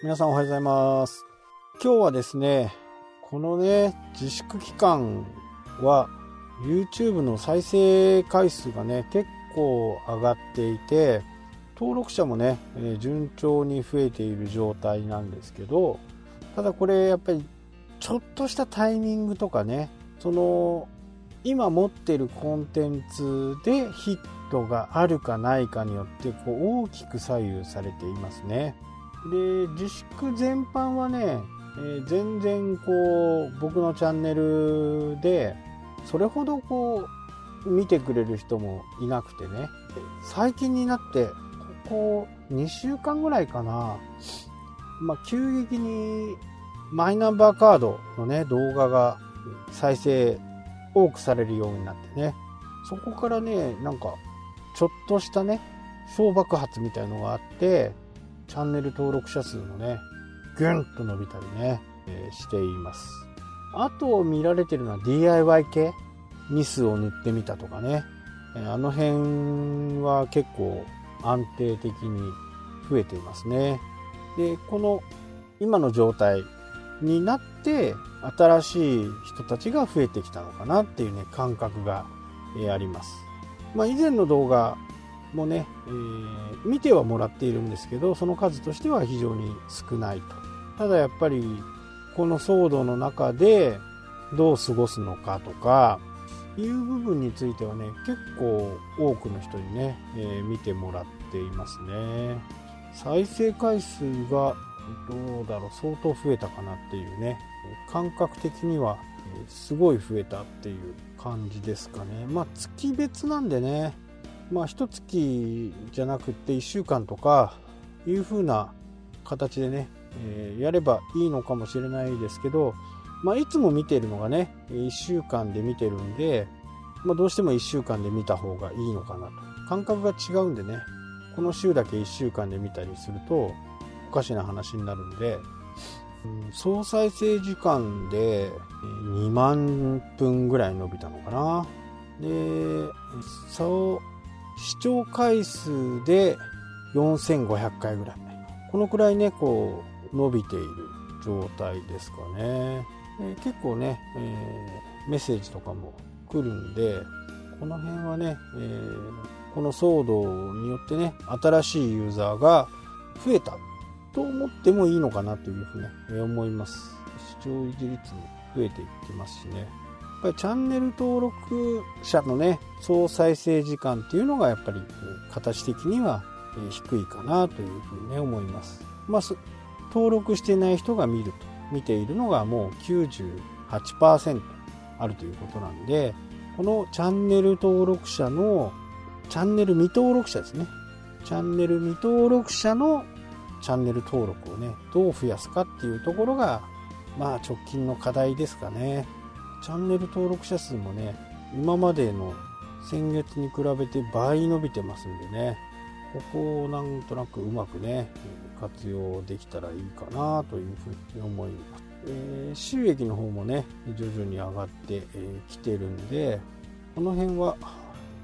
皆さんおはようございます。今日はですね、このね、自粛期間は YouTube の再生回数がね、結構上がっていて、登録者もね、え順調に増えている状態なんですけど、ただこれやっぱりちょっとしたタイミングとかね、その、今持ってるコンテンツでヒットがあるかないかによってこう大きく左右されていますね。で自粛全般はね、えー全然こう僕のチャンネルでそれほどこう見てくれる人もいなくてね。最近になってここ2週間ぐらいかな、まあ、急激にマイナンバーカードのね動画が再生多くされるようになってね。そこからねなんかちょっとしたね小爆発みたいのがあってチャンネル登録者数もねぐんと伸びたりね、えーしています。あと見られてるのは DIY 系？ニスを塗ってみたとかね。えあの辺は結構安定的に増えていますね。でこの今の状態になって新しい人たちが増えてきたのかなっていうね感覚が、えーあります。まあ以前の動画もね、えー見てはもらっているんですけどその数としては非常に少ないと。ただやっぱりこの騒動の中でどう過ごすのかとかいう部分についてはね結構多くの人にね、えー見てもらっていますね。再生回数がどうだろう相当増えたかなっていうね感覚的にはすごい増えたっていう感じですかね。まあ月別なんでねまあ一月じゃなくて1週間とかいう風な形でね、えーやればいいのかもしれないですけど、まあ、いつも見てるのがね1週間で見てるんで、まあ、どうしても1週間で見た方がいいのかなと。感覚が違うんでねこの週だけ1週間で見たりするとおかしな話になるんで、うん総再生時間で2万分ぐらい伸びたのかな。でそう視聴回数で4500回ぐらい。このくらいねこう伸びている状態ですかね。で結構ね、えーメッセージとかも来るんでこの辺はね、えーこの騒動によってね新しいユーザーが増えたと思ってもいいのかなというふうに、思います。視聴維持率も増えていってますしね。ぱりチャンネル登録者のね総再生時間っていうのがやっぱり形的には低いかなというふうにね思います。まあ登録してない人が見ると見ているのがもう98%あるということなんでこのチャンネル登録者のチャンネル未登録者ですね。チャンネル未登録者のチャンネル登録をねどう増やすかっていうところがまあ直近の課題ですかね。チャンネル登録者数もね今までの先月に比べて倍伸びてますんでねここをなんとなくうまくね活用できたらいいかなというふうに思います、えー収益の方もね徐々に上がってき、てるんでこの辺は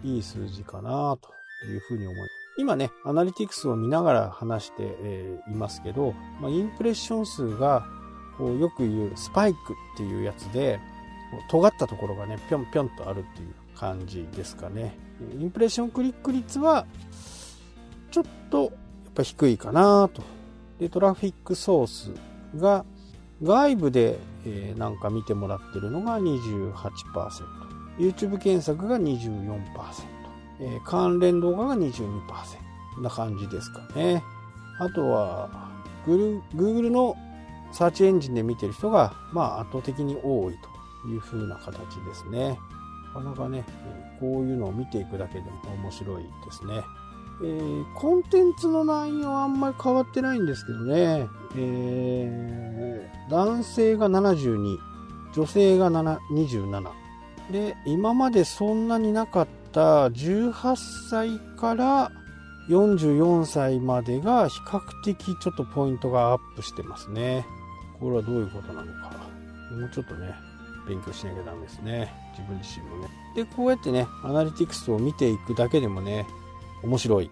いい数字かなというふうに思います。今ねアナリティクスを見ながら話して、いますけど、まあ、インプレッション数がこうよく言うスパイクっていうやつで尖ったところがねぴょんぴょんとあるっていう感じですかね。インプレッションクリック率はちょっとやっぱ低いかなと。でトラフィックソースが外部で、えーなんか見てもらってるのが 28%YouTube 検索が24%、えー関連動画が22%な感じですかね。あとは Google のサーチエンジンで見てる人が、まあ、圧倒的に多いと。いう風な形ですね。なかなかねこういうのを見ていくだけでも面白いですね。えーコンテンツの内容はあんまり変わってないんですけどね、えー男性が72女性が27で今までそんなになかった18歳から44歳までが比較的ちょっとポイントがアップしてますね。これはどういうことなのか。もうちょっとね勉強しなきゃダメですね。自分自身もね。でこうやってねアナリティクスを見ていくだけでもね面白い。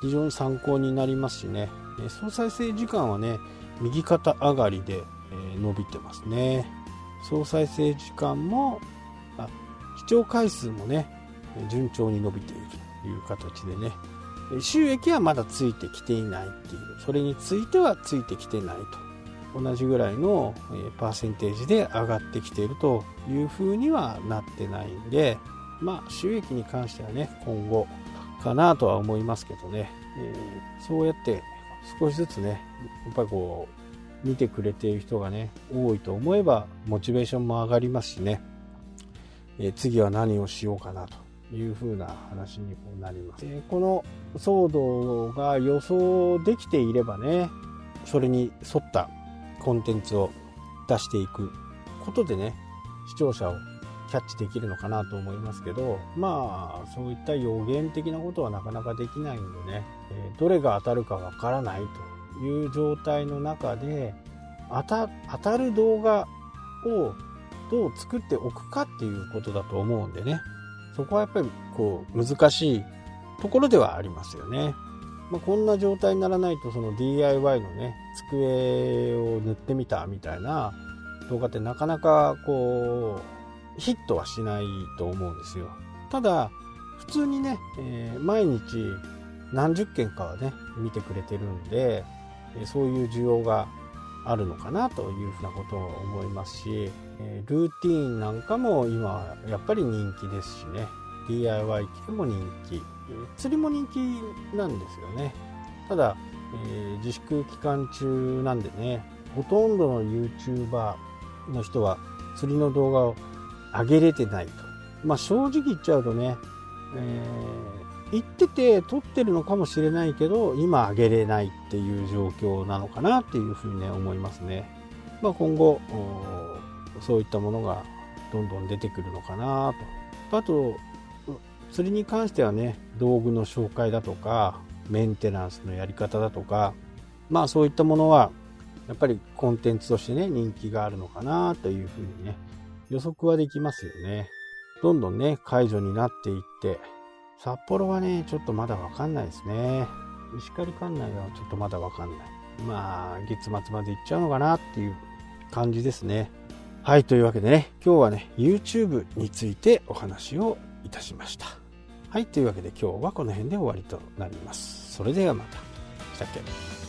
非常に参考になりますしね。総再生時間はね右肩上がりで、伸びてますね。総再生時間もあ視聴回数もね順調に伸びているという形でね。収益はまだついてきていないっていう。それについてはついてきてないと。同じぐらいのパーセンテージで上がってきているというふうにはなってないんでまあ収益に関してはね今後かなとは思いますけどね、えー、そうやって少しずつねやっぱりこう見てくれている人がね多いと思えばモチベーションも上がりますしね、えー、次は何をしようかなというふうな話になります。この騒動が予想できていればね、それに沿ったコンテンツを出していくことでね、視聴者をキャッチできるのかなと思いますけど、まあ、そういった予言的なことはなかなかできないんでね、どれが当たるかわからないという状態の中で、当た当たる動画をどう作っておくかっていうことだと思うんでね、そこはやっぱりこう難しいところではありますよね。まあ、こんな状態にならないとその DIY のね机を塗ってみたみたいな動画ってなかなかこうヒットはしないと思うんですよ。ただ普通にね、えー、毎日何十件かはね見てくれてるんでそういう需要があるのかなというふうなことを思いますし、ルーティーンなんかも今やっぱり人気ですしね DIY 系も人気釣りも人気なんですよね。ただ、えー、自粛期間中なんでねほとんどの YouTuber の人は釣りの動画を上げれてないと。まあ正直言っちゃうとね、えー行ってて撮ってるのかもしれないけど今あげれないっていう状況なのかなっていうふうにね思いますね、まあ、今後そういったものがどんどん出てくるのかなと。あと釣りに関してはね道具の紹介だとかメンテナンスのやり方だとかまあそういったものはやっぱりコンテンツとしてね人気があるのかなというふうにね予測はできますよねどんどんね解除になっていって札幌はね、ちょっとまだわかんないですね。石狩管内はちょっとまだわかんない。まあ、月末まで行っちゃうのかなっていう感じですね。はい、というわけでね、今日はね、YouTube についてお話をいたしました。はい、というわけで今日はこの辺で終わりとなります。それではまた。さっき